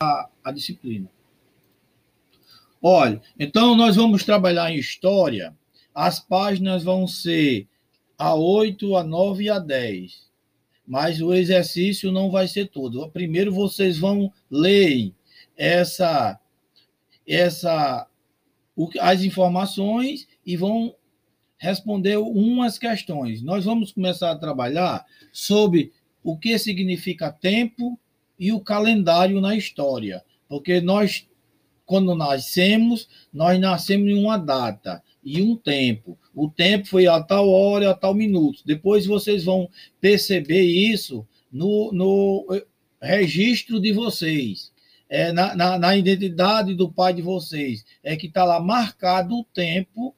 a, a disciplina. Olha, então nós vamos trabalhar em história. As páginas vão ser a 8, a 9 e a 10. Mas o exercício não vai ser todo. Primeiro vocês vão ler essa essa as informações e vão responder umas questões. Nós vamos começar a trabalhar sobre o que significa tempo e o calendário na história, porque nós quando nascemos, nós nascemos em uma data e um tempo. O tempo foi a tal hora, a tal minuto. Depois vocês vão perceber isso no, no eh, registro de vocês é, na, na, na, identidade do pai de vocês, é que está lá marcado o tempo,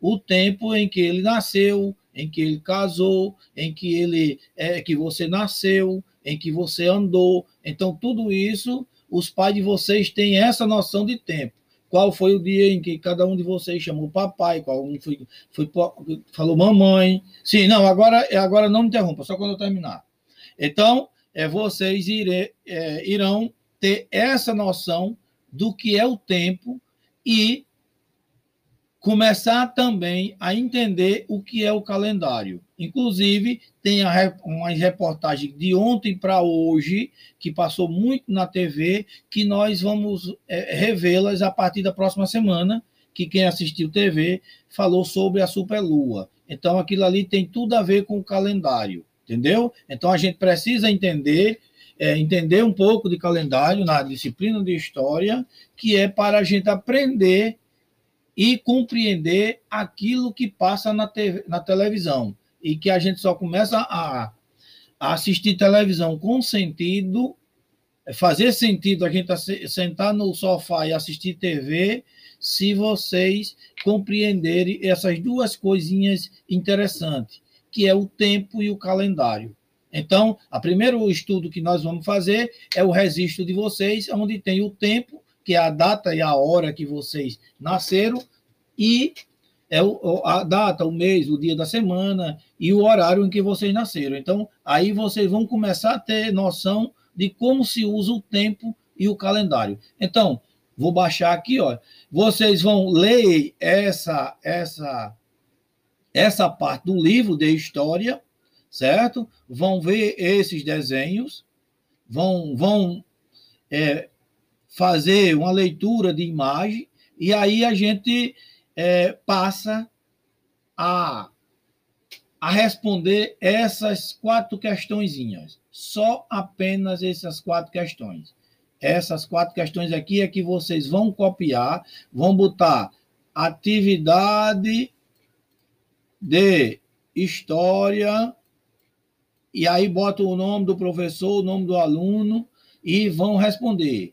o tempo em que ele nasceu, em que ele casou, em que ele é que você nasceu, em que você andou. Então, tudo isso, os pais de vocês têm essa noção de tempo. Qual foi o dia em que cada um de vocês chamou papai, qual um foi, foi falou mamãe. Sim, não, agora, agora não me interrompa, só quando eu terminar. Então, é, vocês ire, é, irão ter essa noção do que é o tempo e começar também a entender o que é o calendário. Inclusive, tem uma reportagem de ontem para hoje, que passou muito na TV, que nós vamos é, revê-las a partir da próxima semana, que quem assistiu TV falou sobre a superlua. Então, aquilo ali tem tudo a ver com o calendário, entendeu? Então, a gente precisa entender é, entender um pouco de calendário na disciplina de história, que é para a gente aprender e compreender aquilo que passa na, na televisão. E que a gente só começa a, a assistir televisão com sentido, é, fazer sentido a gente sentar no sofá e assistir TV, se vocês compreenderem essas duas coisinhas interessantes, que é o tempo e o calendário. Então, o primeiro estudo que nós vamos fazer é o registro de vocês, onde tem o tempo, que é a data e a hora que vocês nasceram, e é a data, o mês, o dia da semana e o horário em que vocês nasceram. Então, aí vocês vão começar a ter noção de como se usa o tempo e o calendário. Então, vou baixar aqui, ó. Vocês vão ler essa essa essa parte do livro de história certo? Vão ver esses desenhos, vão, vão é, fazer uma leitura de imagem, e aí a gente é, passa a, a responder essas quatro questõezinhas. Só apenas essas quatro questões. Essas quatro questões aqui é que vocês vão copiar, vão botar atividade de história e aí botam o nome do professor, o nome do aluno e vão responder.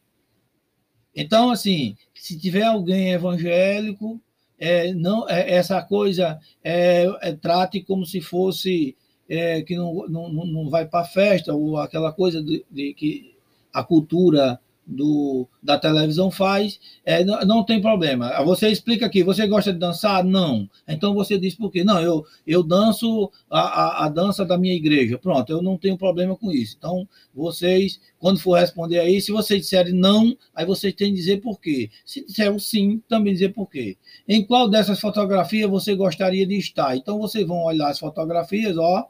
Então, assim, se tiver alguém evangélico, é, não, é, essa coisa é, é, trate como se fosse é, que não, não, não vai para a festa, ou aquela coisa de, de que a cultura do, da televisão faz, é, não, não, tem problema. Você explica aqui, você gosta de dançar? Não. Então você diz por quê? Não, eu, eu danço a, a, a, dança da minha igreja. Pronto, eu não tenho problema com isso. Então, vocês, quando for responder aí, se vocês disserem não, aí vocês têm que dizer por quê. Se disserem sim, também dizer por quê. Em qual dessas fotografias você gostaria de estar? Então, vocês vão olhar as fotografias, ó,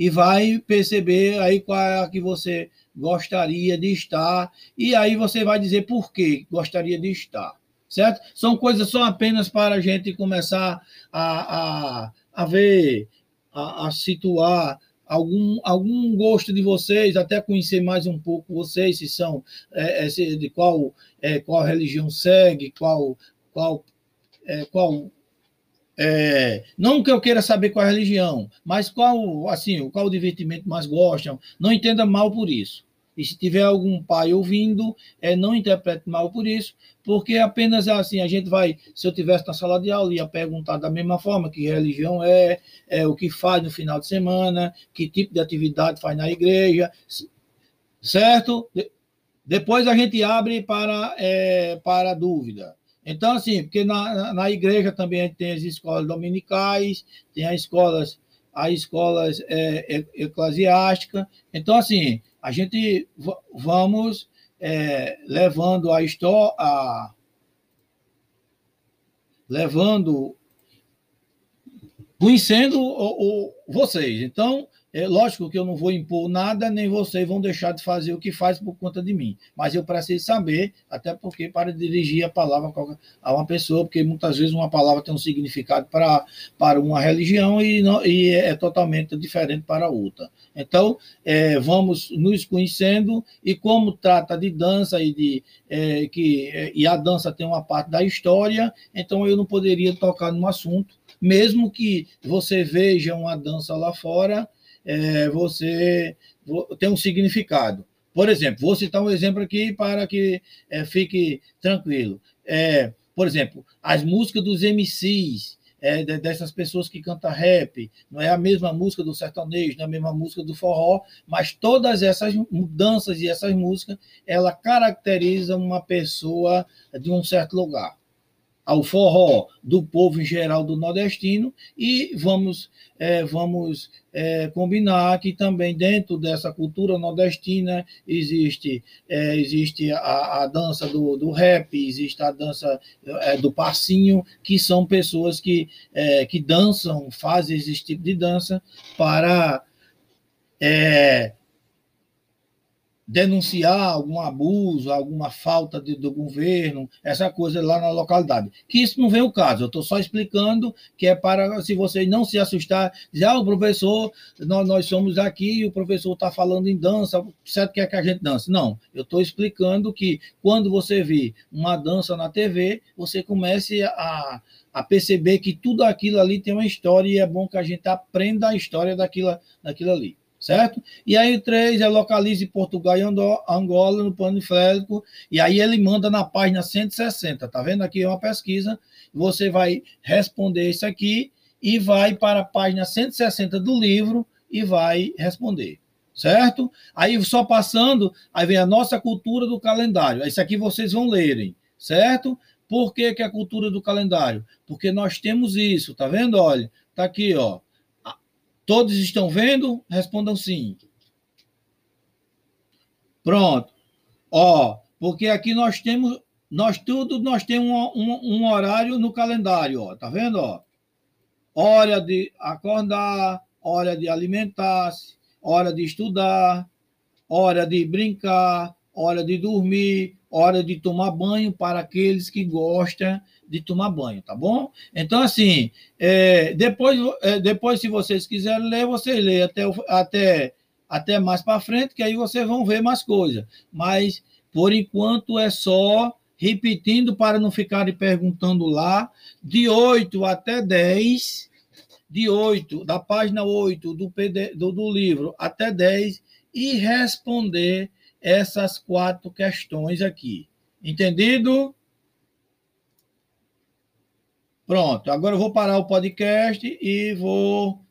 e vai perceber aí qual é a que você gostaria de estar, e aí você vai dizer por que gostaria de estar, certo? São coisas só apenas para a gente começar a, a, a ver, a, a situar algum, algum gosto de vocês, até conhecer mais um pouco vocês, se são é, é, de qual, é, qual religião segue, qual, qual, é, qual é, não que eu queira saber qual é a religião, mas qual, assim, qual o divertimento mais gostam. Não entenda mal por isso. E se tiver algum pai ouvindo, é, não interprete mal por isso, porque apenas assim, a gente vai, se eu tivesse na sala de aula, ia perguntar da mesma forma que religião é, é o que faz no final de semana, que tipo de atividade faz na igreja, certo? Depois a gente abre para, é, para dúvida. Então, assim, porque na, na igreja também a gente tem as escolas dominicais, tem as escolas, as escolas é, eclesiásticas. Então, assim, a gente vamos é, levando a história, levando, conhecendo o, o, vocês. Então, é lógico que eu não vou impor nada, nem vocês vão deixar de fazer o que faz por conta de mim. Mas eu preciso saber, até porque para dirigir a palavra a uma pessoa, porque muitas vezes uma palavra tem um significado para, para uma religião e, não, e é totalmente diferente para outra. Então, é, vamos nos conhecendo e como trata de dança e de é, que é, e a dança tem uma parte da história, então eu não poderia tocar no assunto, mesmo que você veja uma dança lá fora é, você tem um significado. Por exemplo, vou citar um exemplo aqui para que é, fique tranquilo. É, por exemplo, as músicas dos MCs, é, dessas pessoas que cantam rap, não é a mesma música do sertanejo, não é a mesma música do forró, mas todas essas mudanças e essas músicas, ela caracteriza uma pessoa de um certo lugar ao forró do povo em geral do nordestino e vamos é, vamos é, combinar que também dentro dessa cultura nordestina existe é, existe a, a dança do, do, rap existe a dança é, do passinho que são pessoas que é, que dançam fazem esse tipo de dança para é, denunciar algum abuso, alguma falta de, do governo, essa coisa lá na localidade. Que isso não vem o caso, eu estou só explicando que é para, se vocês não se assustar, dizer, ah, o professor, nós, nós somos aqui e o professor está falando em dança, certo que é que a gente dança. Não, eu estou explicando que quando você vê uma dança na TV, você comece a, a perceber que tudo aquilo ali tem uma história e é bom que a gente aprenda a história daquilo, daquilo ali certo? E aí o 3 é localize Portugal e Angola no panflético, e aí ele manda na página 160, tá vendo? Aqui é uma pesquisa, você vai responder isso aqui e vai para a página 160 do livro e vai responder, certo? Aí só passando, aí vem a nossa cultura do calendário, isso aqui vocês vão lerem, certo? Por que, que é a cultura do calendário? Porque nós temos isso, tá vendo? Olha, tá aqui, ó Todos estão vendo? Respondam sim. Pronto. Ó, porque aqui nós temos, nós tudo, nós temos um, um, um horário no calendário, ó. Tá vendo, ó? Hora de acordar, hora de alimentar-se, hora de estudar, hora de brincar, hora de dormir, hora de tomar banho para aqueles que gostam de tomar banho, tá bom? Então, assim, é, depois, é, depois, se vocês quiserem ler, vocês lêem até, até, até mais para frente, que aí vocês vão ver mais coisas. Mas, por enquanto, é só repetindo para não ficarem perguntando lá, de 8 até 10, de 8, da página 8 do, PD, do, do livro até 10, e responder essas quatro questões aqui. Entendido? Pronto, agora eu vou parar o podcast e vou